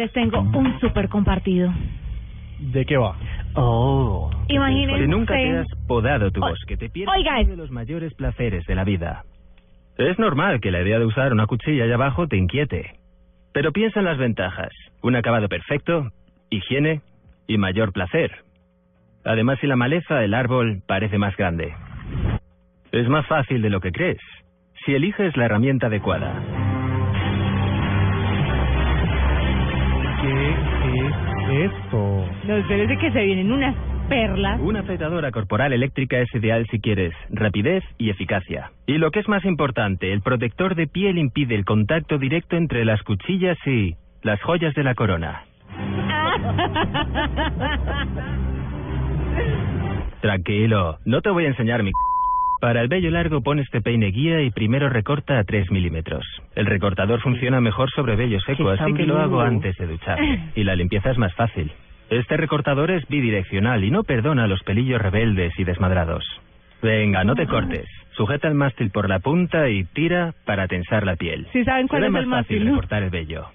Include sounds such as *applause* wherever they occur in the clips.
Les tengo un súper compartido. ¿De qué va? Oh. Imagínense. Si nunca te has podado tu bosque, te pierdes Oiga, uno de los mayores placeres de la vida. Es normal que la idea de usar una cuchilla allá abajo te inquiete. Pero piensa en las ventajas. Un acabado perfecto, higiene y mayor placer. Además, si la maleza, el árbol, parece más grande. Es más fácil de lo que crees. Si eliges la herramienta adecuada. ¿Qué es esto? No, espérese que se vienen unas perlas. Una afeitadora corporal eléctrica es ideal si quieres rapidez y eficacia. Y lo que es más importante, el protector de piel impide el contacto directo entre las cuchillas y las joyas de la corona. *laughs* Tranquilo, no te voy a enseñar mi... Para el vello largo pon este peine guía y primero recorta a 3 milímetros. El recortador funciona mejor sobre vello seco, así que lo hago antes de ducharme. *laughs* Y la limpieza es más fácil. Este recortador es bidireccional y no perdona los pelillos rebeldes y desmadrados. Venga, no te cortes. Sujeta el mástil por la punta y tira para tensar la piel. ¿Sí saben cuál Será es más el fácil mástil, no? recortar el vello.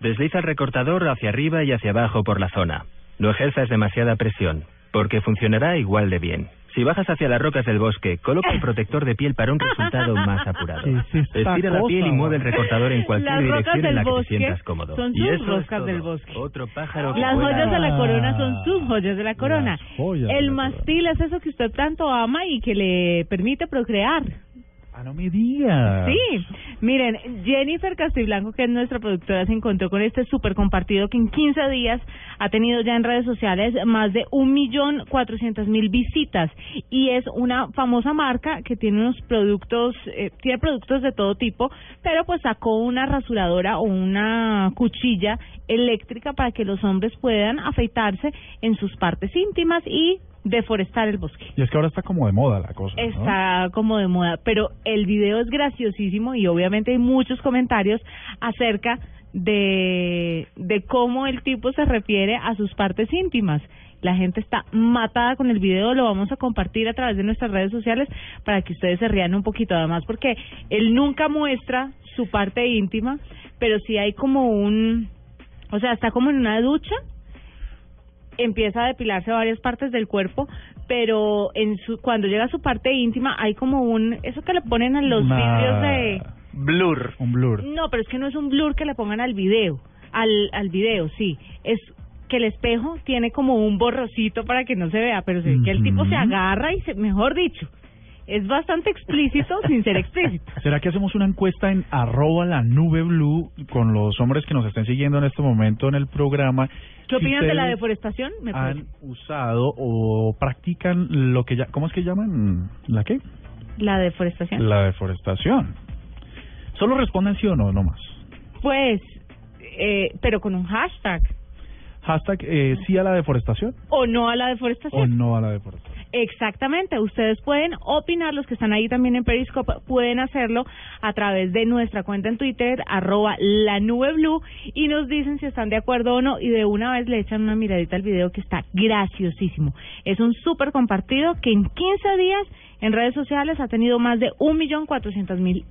Desliza el recortador hacia arriba y hacia abajo por la zona. No ejerzas demasiada presión, porque funcionará igual de bien. Si bajas hacia las rocas del bosque, coloca el *laughs* protector de piel para un resultado más apurado. ¿Qué es Estira la piel y mueve el recortador en cualquier Las rocas dirección en la que te sientas cómodo. son y sus eso es rocas todo. del bosque. Otro pájaro que Las vuela. joyas de la corona son sus joyas de la corona. El mastil es eso que usted tanto ama y que le permite procrear. Ah, no me digas. Sí, miren, Jennifer Castiblanco, que es nuestra productora, se encontró con este súper compartido que en 15 días ha tenido ya en redes sociales más de un millón cuatrocientos mil visitas. Y es una famosa marca que tiene unos productos, eh, tiene productos de todo tipo, pero pues sacó una rasuradora o una cuchilla eléctrica para que los hombres puedan afeitarse en sus partes íntimas y deforestar el bosque. Y es que ahora está como de moda la cosa. ¿no? Está como de moda, pero el video es graciosísimo y obviamente hay muchos comentarios acerca de, de cómo el tipo se refiere a sus partes íntimas. La gente está matada con el video, lo vamos a compartir a través de nuestras redes sociales para que ustedes se rían un poquito además porque él nunca muestra su parte íntima, pero sí hay como un, o sea, está como en una ducha empieza a depilarse varias partes del cuerpo, pero en su cuando llega a su parte íntima hay como un eso que le ponen a los Una- vídeos de Blur. Un blur. no, pero es que no es un blur que le pongan al video, al al video, sí, es que el espejo tiene como un borrocito para que no se vea, pero se ve que el tipo se agarra y se, mejor dicho, es bastante explícito sin ser explícito. *laughs* ¿Será que hacemos una encuesta en arroba la nube blue con los hombres que nos estén siguiendo en este momento en el programa? ¿Qué Si opinan de la deforestación? Me han usado o practican lo que ya... ¿Cómo es que llaman? ¿La qué? La deforestación. La deforestación. Solo responden sí o no, no más. Pues, eh, pero con un hashtag. Hashtag eh, sí a la deforestación O no a la deforestación. o no a la deforestación. Exactamente, ustedes pueden opinar, los que están ahí también en Periscope, pueden hacerlo a través de nuestra cuenta en Twitter, arroba la nube blue, y nos dicen si están de acuerdo o no, y de una vez le echan una miradita al video que está graciosísimo. Es un súper compartido que en 15 días en redes sociales ha tenido más de un millón cuatrocientos mil